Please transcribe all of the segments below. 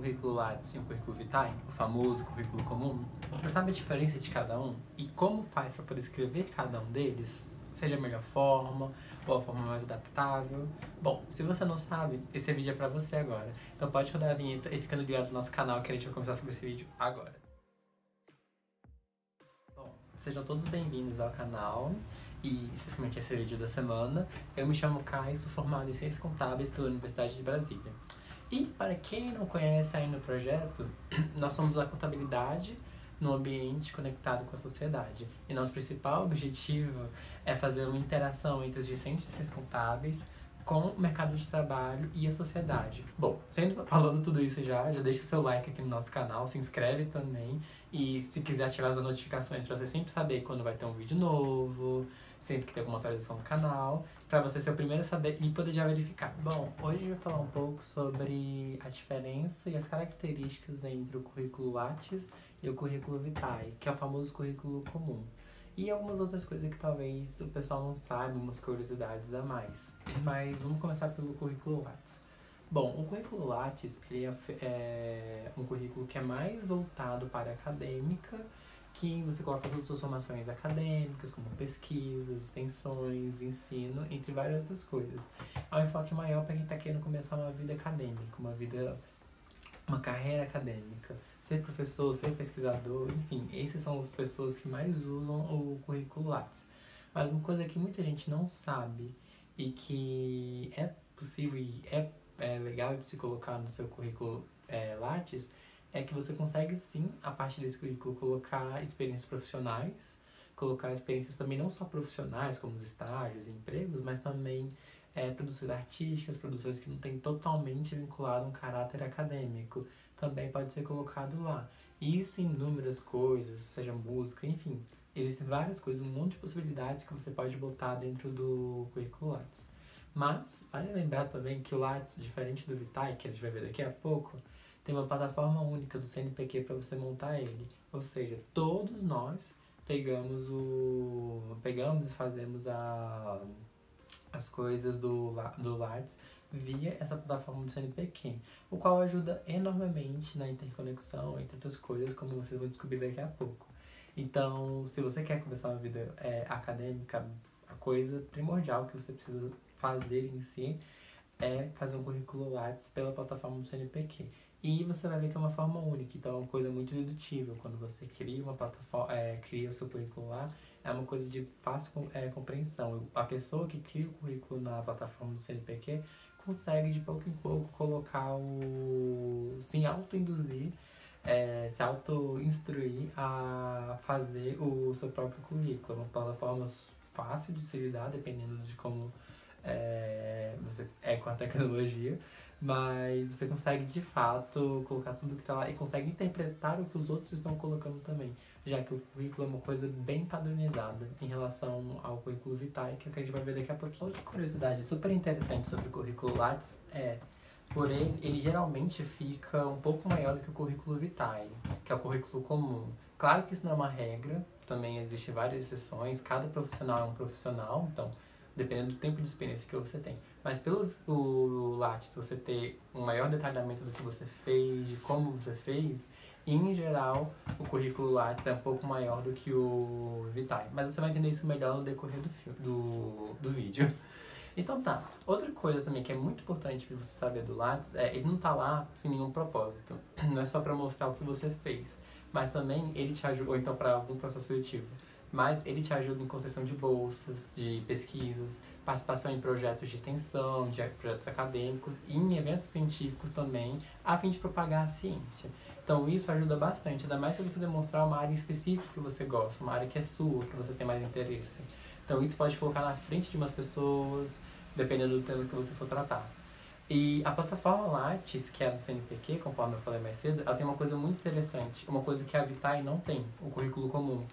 currículo Lattes e um currículo Vitae, o famoso currículo comum? Você sabe a diferença de cada um e como faz para poder escrever cada um deles? Seja a melhor forma ou a forma mais adaptável? Bom, se você não sabe, esse vídeo é para você agora. Então pode rodar a vinheta e ficando ligado no nosso canal que a gente vai começar sobre esse vídeo agora. Bom, sejam todos bem-vindos ao canal e especialmente esse vídeo da semana. Eu me chamo Caio, sou formado em Ciências Contábeis pela Universidade de Brasília. E para quem não conhece aí no projeto, nós somos a contabilidade no ambiente conectado com a sociedade. E nosso principal objetivo é fazer uma interação entre os discentes contábeis com o mercado de trabalho e a sociedade. Bom, sendo falando tudo isso já, já deixa seu like aqui no nosso canal, se inscreve também e se quiser ativar as notificações para você sempre saber quando vai ter um vídeo novo, sempre que tem alguma atualização no canal, para você ser o primeiro a saber e poder já verificar. Bom, hoje eu vou falar um pouco sobre a diferença e as características entre o currículo Lattes e o currículo Vitae, que é o famoso currículo comum. E algumas outras coisas que talvez o pessoal não saiba, umas curiosidades a mais. Mas vamos começar pelo currículo Lattes. Bom, o currículo Lattes ele é, é um currículo que é mais voltado para a acadêmica, que você coloca todas as suas formações acadêmicas, como pesquisas, extensões, ensino, entre várias outras coisas. É um enfoque maior para quem está querendo começar uma vida acadêmica, uma vida, uma carreira acadêmica. Ser professor, ser pesquisador, enfim, essas são as pessoas que mais usam o currículo Lattes. Mas uma coisa que muita gente não sabe e que é possível e é é, legal de se colocar no seu currículo é, Lattes é que você consegue sim, a partir desse currículo, colocar experiências profissionais, colocar experiências também não só profissionais, como os estágios e empregos, mas também é, produções artísticas, produções que não têm totalmente vinculado um caráter acadêmico, também pode ser colocado lá. Isso em inúmeras coisas, seja música, enfim, existem várias coisas, um monte de possibilidades que você pode botar dentro do currículo Lattes. Mas, vale lembrar também que o Lattes, diferente do Vitae, que a gente vai ver daqui a pouco, tem uma plataforma única do CNPq para você montar ele. Ou seja, todos nós pegamos o pegamos e fazemos a, as coisas do, do Lattes via essa plataforma do CNPq, o qual ajuda enormemente na interconexão, entre outras coisas, como vocês vão descobrir daqui a pouco. Então, se você quer começar uma vida é, acadêmica, a coisa primordial que você precisa fazer em si é fazer um currículo Lattes pela plataforma do CNPq. E você vai ver que é uma forma única, então é uma coisa muito dedutível. Quando você cria uma plataforma, é, cria o seu currículo lá, é uma coisa de fácil é, compreensão. A pessoa que cria o currículo na plataforma do CNPq consegue de pouco em pouco colocar o. se auto-induzir, é, se auto-instruir a fazer o seu próprio currículo. É uma plataforma fácil de se lidar, dependendo de como é, você é com a tecnologia, mas você consegue de fato colocar tudo que está lá e consegue interpretar o que os outros estão colocando também, já que o currículo é uma coisa bem padronizada em relação ao currículo Vitae, que é o que a gente vai ver daqui a pouquinho. Outra curiosidade super interessante sobre o currículo Lattes é Porém, ele geralmente fica um pouco maior do que o currículo Vitae, que é o currículo comum. Claro que isso não é uma regra, também existem várias exceções, cada profissional é um profissional, então dependendo do tempo de experiência que você tem. Mas pelo o Lattes você ter um maior detalhamento do que você fez, de como você fez, em geral, o currículo Lattes é um pouco maior do que o Vitae. Mas você vai entender isso melhor no decorrer do, filme, do, do vídeo. Então tá, outra coisa também que é muito importante para você saber do Lattes é ele não tá lá sem nenhum propósito. Não é só para mostrar o que você fez, mas também ele te ajuda, ou então para algum processo seletivo mas ele te ajuda em concessão de bolsas, de pesquisas, participação em projetos de extensão, de projetos acadêmicos e em eventos científicos também, a fim de propagar a ciência. Então isso ajuda bastante, ainda mais se você demonstrar uma área específica que você gosta, uma área que é sua, que você tem mais interesse. Então isso pode te colocar na frente de umas pessoas, dependendo do tema que você for tratar. E a plataforma Lattes, que é do CNPq, conforme eu falei mais cedo, ela tem uma coisa muito interessante, uma coisa que a Vitae não tem, o currículo comum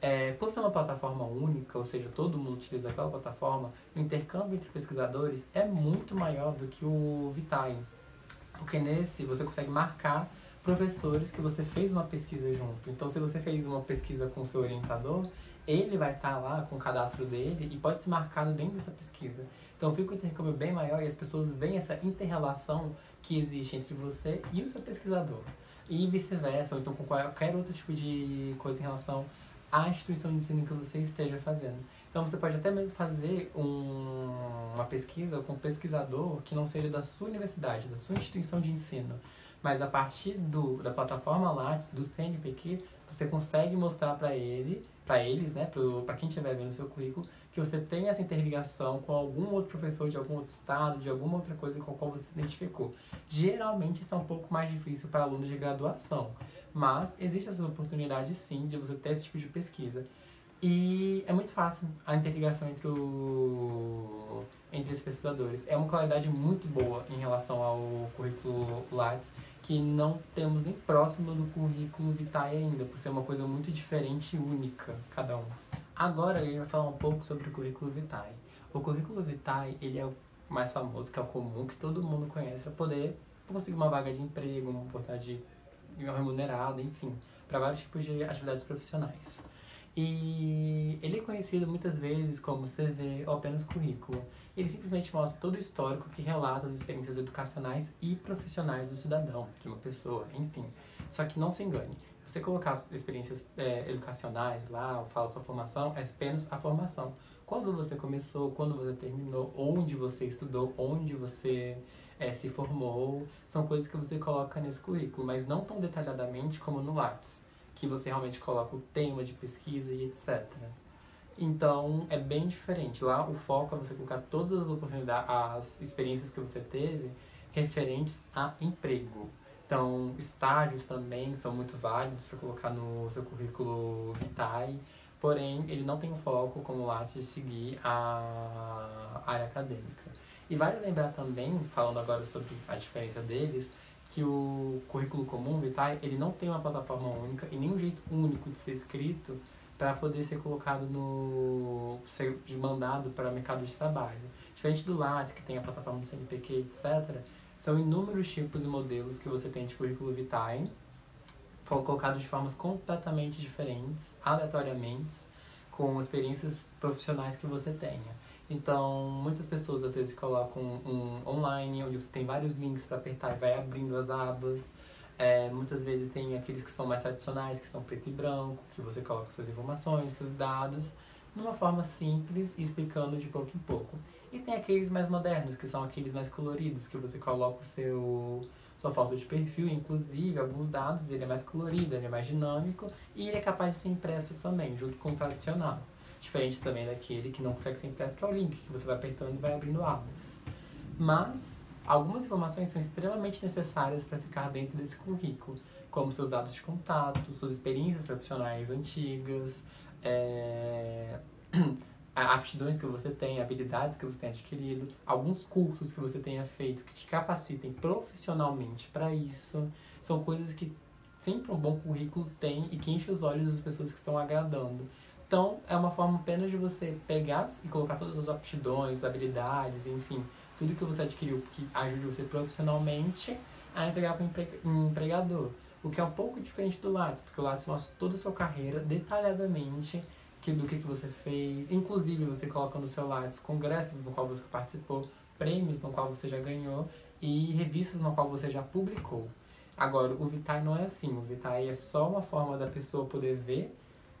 é, por ser uma plataforma única, ou seja, todo mundo utiliza aquela plataforma, o intercâmbio entre pesquisadores é muito maior do que o Vitae. Porque nesse você consegue marcar professores que você fez uma pesquisa junto. Então, se você fez uma pesquisa com o seu orientador, ele vai estar lá com o cadastro dele e pode ser marcado dentro dessa pesquisa. Então fica um intercâmbio bem maior e as pessoas veem essa interrelação que existe entre você e o seu pesquisador. E vice-versa, ou então com qualquer outro tipo de coisa em relação à instituição de ensino que você esteja fazendo. Então você pode até mesmo fazer um, uma pesquisa com um pesquisador que não seja da sua universidade, da sua instituição de ensino. Mas a partir do, da plataforma Lattes, do CNPq, você consegue mostrar para ele, para eles, né, para quem estiver vendo o seu currículo, que você tem essa interligação com algum outro professor de algum outro estado, de alguma outra coisa com a qual você se identificou. Geralmente isso é um pouco mais difícil para alunos de graduação, mas existe essa oportunidade sim de você ter esse tipo de pesquisa. E é muito fácil a interligação entre, o, entre os pesquisadores. É uma qualidade muito boa em relação ao currículo Lattes, que não temos nem próximo do currículo Vitae ainda, por ser uma coisa muito diferente e única, cada um. Agora a gente vai falar um pouco sobre o currículo Vitae. O currículo Vitae, ele é o mais famoso, que é o comum, que todo mundo conhece, para poder conseguir uma vaga de emprego, uma oportunidade remunerada, enfim, para vários tipos de atividades profissionais. E ele é conhecido muitas vezes como CV ou apenas currículo. Ele simplesmente mostra todo o histórico que relata as experiências educacionais e profissionais do cidadão, de uma pessoa, enfim. Só que não se engane, você colocar as experiências é, educacionais lá, ou fala sua formação, é apenas a formação. Quando você começou, quando você terminou, onde você estudou, onde você é, se formou, são coisas que você coloca nesse currículo, mas não tão detalhadamente como no Lattes que você realmente coloca o tema de pesquisa e etc. Então é bem diferente. Lá o foco é você colocar todas as oportunidades, as experiências que você teve referentes a emprego. Então, estágios também são muito válidos para colocar no seu currículo vitae, porém, ele não tem foco como lá de seguir a área acadêmica. E vale lembrar também, falando agora sobre a diferença deles, que o currículo comum, Vitae, ele não tem uma plataforma única e nenhum jeito único de ser escrito para poder ser colocado no ser mandado para o mercado de trabalho. Diferente do Lattes, que tem a plataforma do CNPq, etc., são inúmeros tipos e modelos que você tem de currículo Vitae, colocados de formas completamente diferentes, aleatoriamente, com experiências profissionais que você tenha. Então, muitas pessoas às vezes colocam um online, onde você tem vários links para apertar e vai abrindo as abas. É, muitas vezes tem aqueles que são mais tradicionais, que são preto e branco, que você coloca suas informações, seus dados, numa forma simples, explicando de pouco em pouco. E tem aqueles mais modernos, que são aqueles mais coloridos, que você coloca o seu sua foto de perfil, inclusive alguns dados, ele é mais colorido, ele é mais dinâmico e ele é capaz de ser impresso também, junto com o tradicional. Diferente também daquele que não consegue ser impresso, que é o link, que você vai apertando e vai abrindo abas. Mas algumas informações são extremamente necessárias para ficar dentro desse currículo, como seus dados de contato, suas experiências profissionais antigas, é... aptidões que você tem, habilidades que você tem adquirido, alguns cursos que você tenha feito que te capacitem profissionalmente para isso. São coisas que sempre um bom currículo tem e que enche os olhos das pessoas que estão agradando. Então, é uma forma apenas de você pegar e colocar todas as aptidões, habilidades, enfim, tudo que você adquiriu que ajude você profissionalmente a entregar para o empregador. O que é um pouco diferente do Lattes, porque o Lattes mostra toda a sua carreira detalhadamente que, do que, que você fez. Inclusive, você coloca no seu Lattes congressos no qual você participou, prêmios no qual você já ganhou e revistas no qual você já publicou. Agora, o Vitae não é assim. O Vitae é só uma forma da pessoa poder ver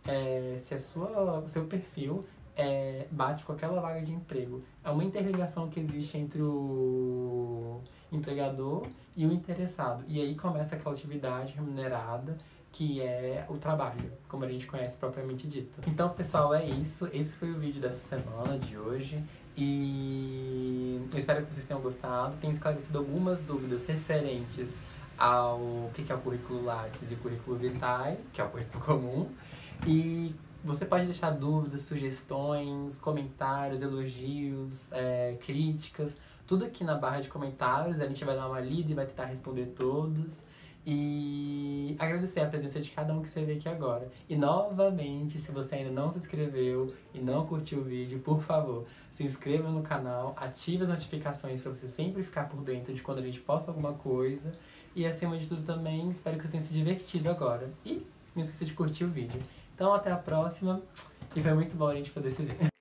é, se a sua, o seu perfil é, bate com aquela vaga de emprego. É uma interligação que existe entre o empregador e o interessado. E aí começa aquela atividade remunerada que é o trabalho, como a gente conhece propriamente dito. Então, pessoal, é isso. Esse foi o vídeo dessa semana, de hoje. E eu espero que vocês tenham gostado. Tenho esclarecido algumas dúvidas referentes ao que é o currículo Lattes e o currículo Vitae, que é o currículo comum. E você pode deixar dúvidas, sugestões, comentários, elogios, é, críticas, tudo aqui na barra de comentários. A gente vai dar uma lida e vai tentar responder todos. E agradecer a presença de cada um que você vê aqui agora. E novamente, se você ainda não se inscreveu e não curtiu o vídeo, por favor, se inscreva no canal, ative as notificações para você sempre ficar por dentro de quando a gente posta alguma coisa. E acima de tudo também, espero que você tenha se divertido agora. E não esqueça de curtir o vídeo. Então até a próxima E foi muito bom a gente poder se ver.